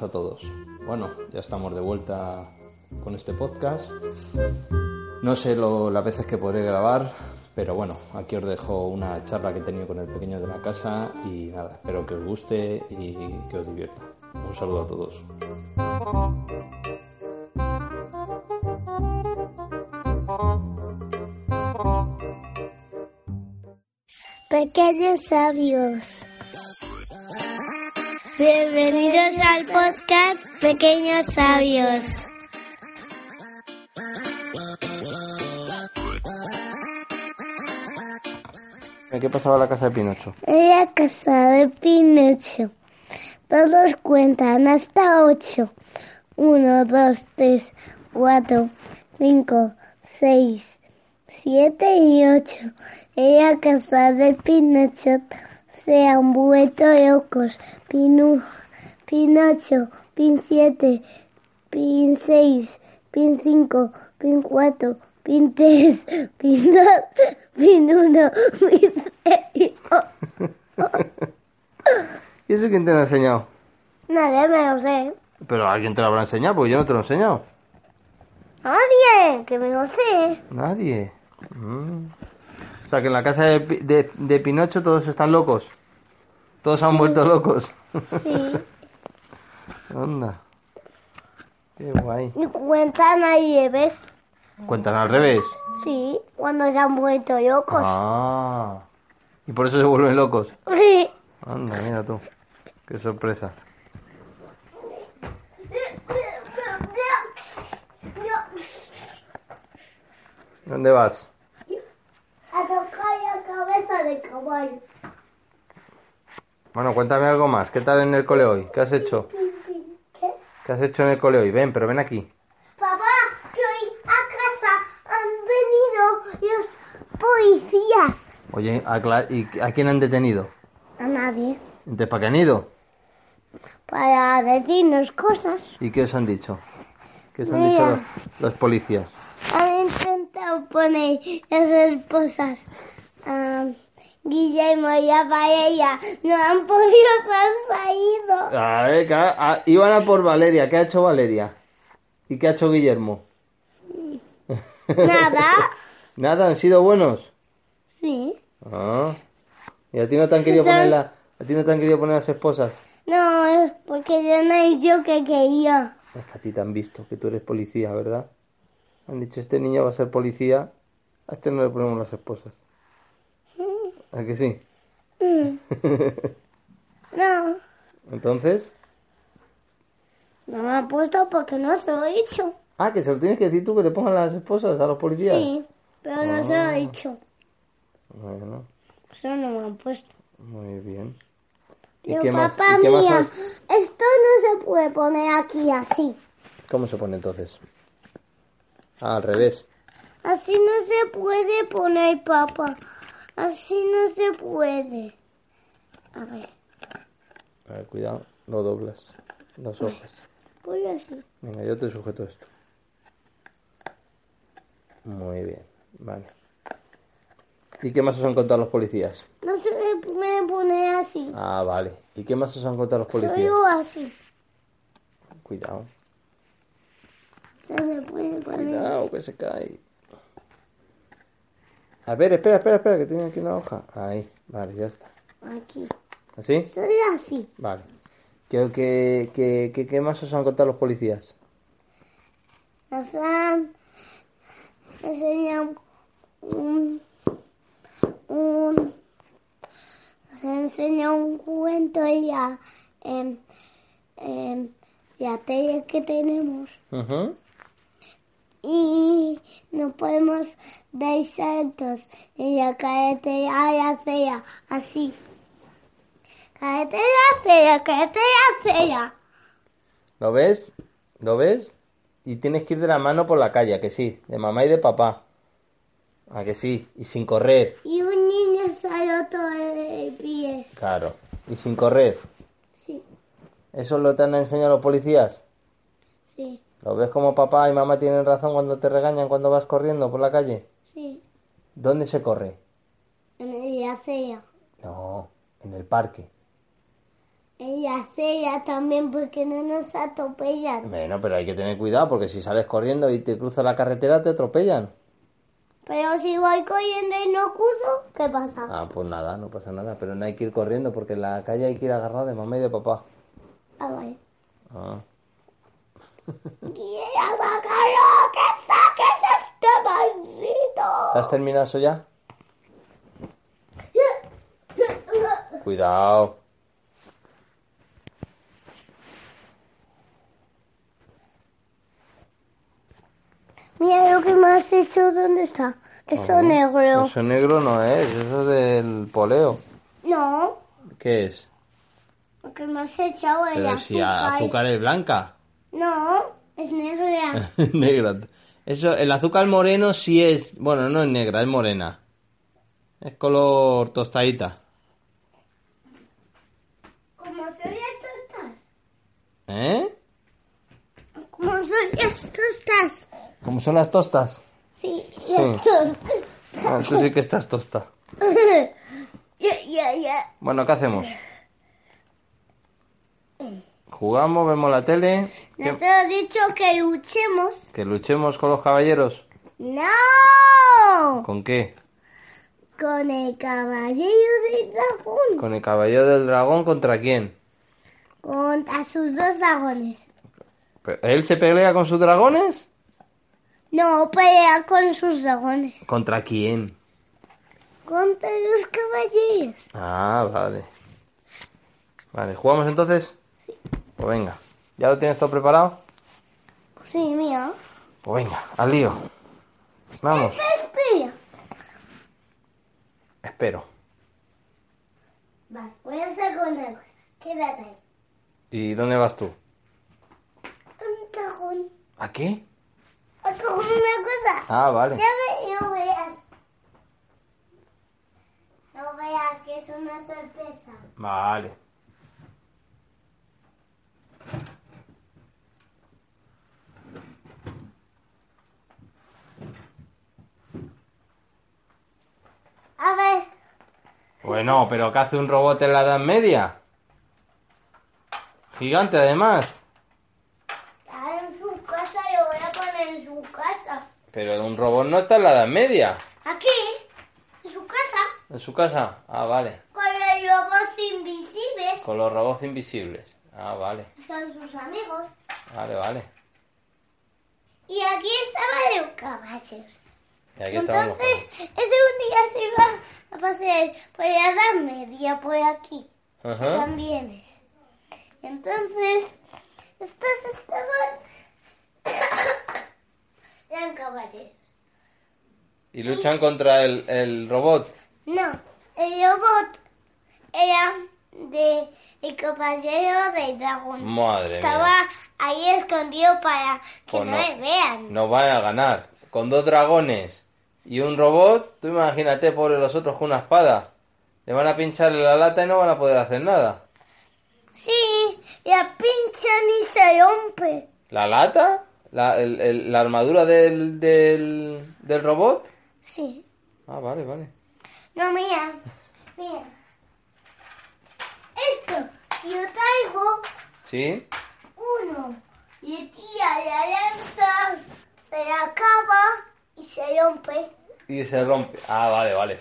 A todos. Bueno, ya estamos de vuelta con este podcast. No sé lo, las veces que podré grabar, pero bueno, aquí os dejo una charla que he tenido con el pequeño de la casa y nada, espero que os guste y que os divierta. Un saludo a todos. Pequeños sabios. Bienvenidos al podcast Pequeños sabios. ¿Qué pasaba en la casa de Pinocho? En la casa de Pinocho. Todos cuentan hasta ocho. Uno, dos, tres, cuatro, cinco, seis, siete y ocho. En la casa de Pinocho se han vuelto locos. Pinu, Pinocho, Pin 7, Pin 6, Pin 5, Pin 4, Pin 3, Pin 2, Pin 1, Pin 6. ¿Y eso quién te lo ha enseñado? Nadie me lo sé. Pero alguien te lo habrá enseñado, porque yo no te lo he enseñado. Nadie, que me lo sé. Nadie. Mm. O sea que en la casa de, de, de Pinocho todos están locos. Todos han vuelto locos. Sí. Onda. Qué guay. Y cuentan ahí, ¿ves? Cuentan al revés. Sí, cuando se han vuelto locos. Ah. Y por eso se vuelven locos. Sí. Anda, mira tú. Qué sorpresa. ¿Dónde vas? A tocar la cabeza de caballo. Bueno, cuéntame algo más. ¿Qué tal en el cole hoy? ¿Qué has hecho? ¿Qué? ¿Qué has hecho en el cole hoy? Ven, pero ven aquí. Papá, que hoy a casa han venido los policías. Oye, ¿a, y a quién han detenido? A nadie. ¿Entonces para qué han ido? Para decirnos cosas. ¿Y qué os han dicho? ¿Qué os han Mira. dicho los, los policías? Intentado poner las esposas a Guillermo y a Valeria. No han podido, se han salido. A ver, que ha- a- iban a por Valeria. ¿Qué ha hecho Valeria? ¿Y qué ha hecho Guillermo? Nada. Nada, han sido buenos. Sí. Ah. ¿Y a ti no te han querido poner la, a ti no te han querido poner las esposas? No, es porque yo no he dicho que quería. Es que a ti te han visto, que tú eres policía, ¿verdad? Han dicho, este niño va a ser policía, a este no le ponemos las esposas. ¿A que sí? No, Entonces, no me han puesto porque no se lo he dicho. ah, que se lo tienes que decir tú que le pongan las esposas a los policías. Sí, pero no se lo he dicho. Bueno, Eso no me han puesto. muy bien. ¿Y Yo, qué más? papá, ¿Y qué más mía, has- esto no se puede poner aquí así. ¿Cómo se pone entonces? Al revés. Así no se puede poner, papá. Así no se puede. A ver, A ver, cuidado, lo doblas. Las hojas. voy así. Venga, yo te sujeto esto. Muy bien, vale. ¿Y qué más os han contado los policías? No se puede poner así. Ah, vale. ¿Y qué más os han contado los policías? Solo así. Cuidado, No se puede poner cuidado, que se cae. A ver, espera, espera, espera, que tiene aquí una hoja. Ahí, vale, ya está. aquí. ¿Así? Solo así. Vale. ¿Qué, qué, qué, qué, qué más os han contado los policías? Nos han enseñado un, un, nos han enseñado un cuento y la, em, em, la tele que tenemos. Ujú. Y no podemos dar saltos en la carretera la acera, así. Carretera acera, carretera acera. ¿Lo ves? ¿Lo ves? Y tienes que ir de la mano por la calle, ¿a que sí, de mamá y de papá. ¿A que sí? Y sin correr, Y un niño salió todo el pie. claro. Y sin correr. Sí, ¿Eso lo te han enseñado los policías? sí, ¿Lo ves como papá y mamá tienen razón cuando te regañan cuando vas corriendo por la calle? sí. ¿Dónde se corre? En el acera. No, en el parque. En acera también porque no nos atropellan. Bueno, pero hay que tener cuidado porque si sales corriendo y te cruzas la carretera te atropellan. Pero si voy corriendo y no cruzo, ¿qué pasa? Ah, pues nada, no pasa nada. Pero no hay que ir corriendo porque en la calle hay que ir agarrado de mamá y de papá. A ver. Ah. ¡Quiero sacarlo! ¡Que saques este maldito! ¿Te has terminado eso ya? Cuidado. Mira lo que me has hecho, ¿dónde está? Eso negro. Eso negro no es, eso es del poleo. No, ¿Qué es? lo que me has echado el Pero si azúcar es blanca. No, es negra. negra. Eso, el azúcar moreno sí es, bueno, no es negra, es morena. Es color tostadita. ¿Cómo soy estas? ¿Eh? ¿Cómo soy estas? ¿Cómo son las tostas? Sí, Sí. estos. Ah, tú sí que estás tosta. Ya, ya, ya. Bueno, ¿qué hacemos? Jugamos, vemos la tele, No te he dicho que luchemos. que luchemos con los caballeros. ¡No! ¿Con qué? Con el caballero del dragón. ¿Con el caballero del dragón contra quién? Contra sus dos dragones. ¿Él se pelea con sus dragones? No, pelea con sus dragones. ¿Contra quién? Contra los caballeros. Ah, vale. Vale, ¿jugamos entonces? Pues venga. ¿Ya lo tienes todo preparado? Sí, mira. Pues venga, al lío. Vamos. Espera. Espero. Vale, voy a hacer una cosa. Quédate ahí. ¿Y dónde vas tú? Un cajón. ¿A qué? Un cajón, una cosa. Ah, vale. Ya ve, no veas. No veas que es una sorpresa. Vale. A ver, Bueno, pero ¿qué hace un robot en la Edad Media? Gigante, además. está en su casa, yo voy a poner en su casa. Pero un robot no está en la Edad Media. Aquí, en su casa, ¿En su casa? Ah, vale. con los lobos invisibles. Con los robots invisibles. Ah, vale. Son sus amigos. Vale, vale. Y aquí caballos. Y aquí. Entonces, ese un día se iba a pasear por la edad media, por aquí. Ajá. También es. Entonces, estos estaban... Eran caballeros. Y luchan contra el, el robot. No, el robot era de el caballero del dragón. Madre Estaba mía. ahí escondido para que Pues no, no. me vean. Nos van a ganar. Con dos dragones y un robot, tú imagínate, pobre los otros con una espada. Le van a pinchar la lata y no van a poder hacer nada. Sí, la pinchan y se rompe. ¿La lata? ¿La, el- el- la armadura del, del, del robot? Sí. Ah, vale, vale. No, mira, mira. Esto, si yo traigo ¿Sí? uno y tía la lanza, se acaba y se rompe. Y se rompe. Ah, vale, vale.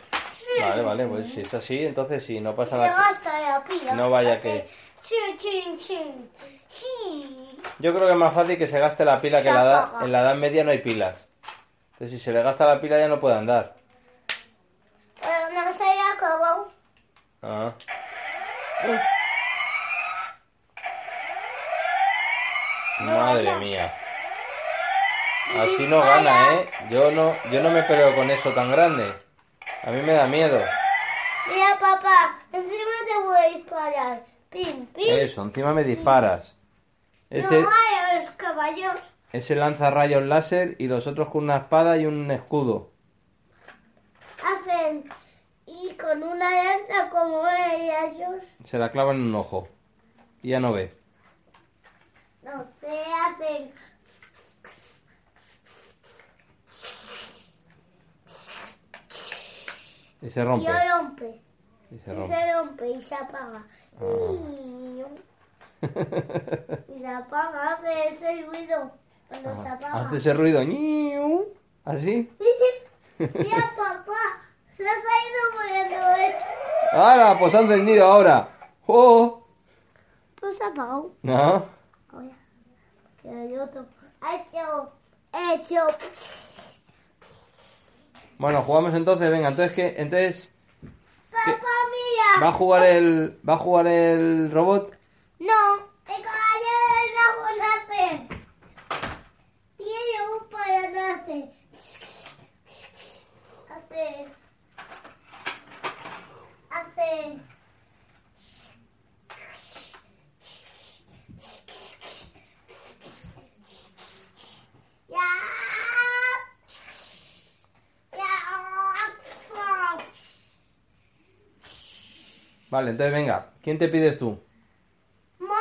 Vale, vale, pues si es así, entonces sí, no pasa se nada. gasta la pila. No vaya que-. Yo creo que es más fácil que se gaste la pila que la, edad, apaga. en la edad media no hay pilas. Entonces si se le gasta la pila ya no puede andar. Pero no se acabó. Ah. Madre mía. Así no gana, ¿eh? Yo no, yo no me peleo con eso tan grande. A mí me da miedo. Mira, papá, encima te voy a disparar. Pim, pim. Eso, encima me disparas. Ese, No hay los caballos. ese lanza rayos láser y los otros con una espada y un escudo. Hacen. Y con una lanza como ellos. Se la clavan en un ojo. Y ya no ve. No sé, hacen. Y se Y rompe. rompe. Y se Y rompe. se rompe y se apaga. Ah. Y- Y se apaga, hace ese ruido. Cuando se apaga. Hace ese ruido. Así. Mira, papá, se ha ido poniendo esto. ¡Ahora! Pues ha encendido ahora. ¡Oh! Pues se ha apagado. No. Ahora, otro. Ha hecho, ha hecho. Bueno, jugamos entonces. Venga, entonces que entonces Papá, mira. va a jugar el va a jugar el robot. No, el caballero del hace. Tiene un para hace. Hace. Hace. Ya. Ya. Vale, entonces venga. ¿Quién te pides tú? Madre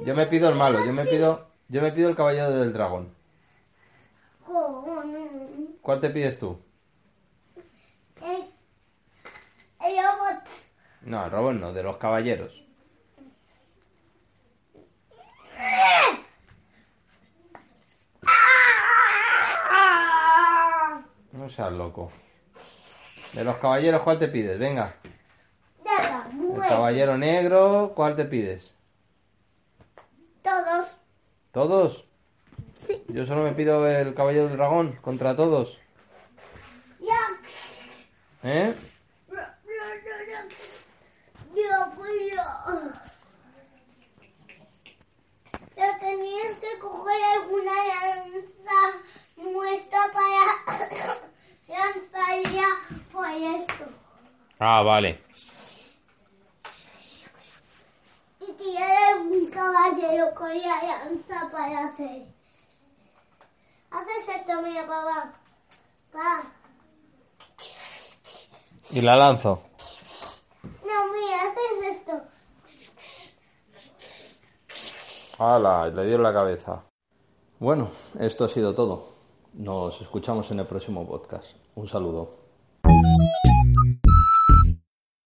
mía. Yo me pido el malo. Yo me pido yo me pido el caballero del dragón. ¿Cuál te pides tú? El, el robot. No, el robot no, de los caballeros. No seas loco. De los caballeros, ¿cuál te pides? Venga. Caballero negro, ¿cuál te pides? Todos. ¿Todos? Sí. Yo solo me pido el caballero del dragón contra todos. ¿Eh? Yo, pues yo. Pero tenías que coger alguna lanza nuestra para lanzaría por esto. Ah, vale. Y tiene un caballero con la Haces esto, mira, papá. Papá. Y la lanzo. No, mira, haces esto. ¡Hala! Le dio en la cabeza. Bueno, esto ha sido todo. Nos escuchamos en el próximo podcast. Un saludo.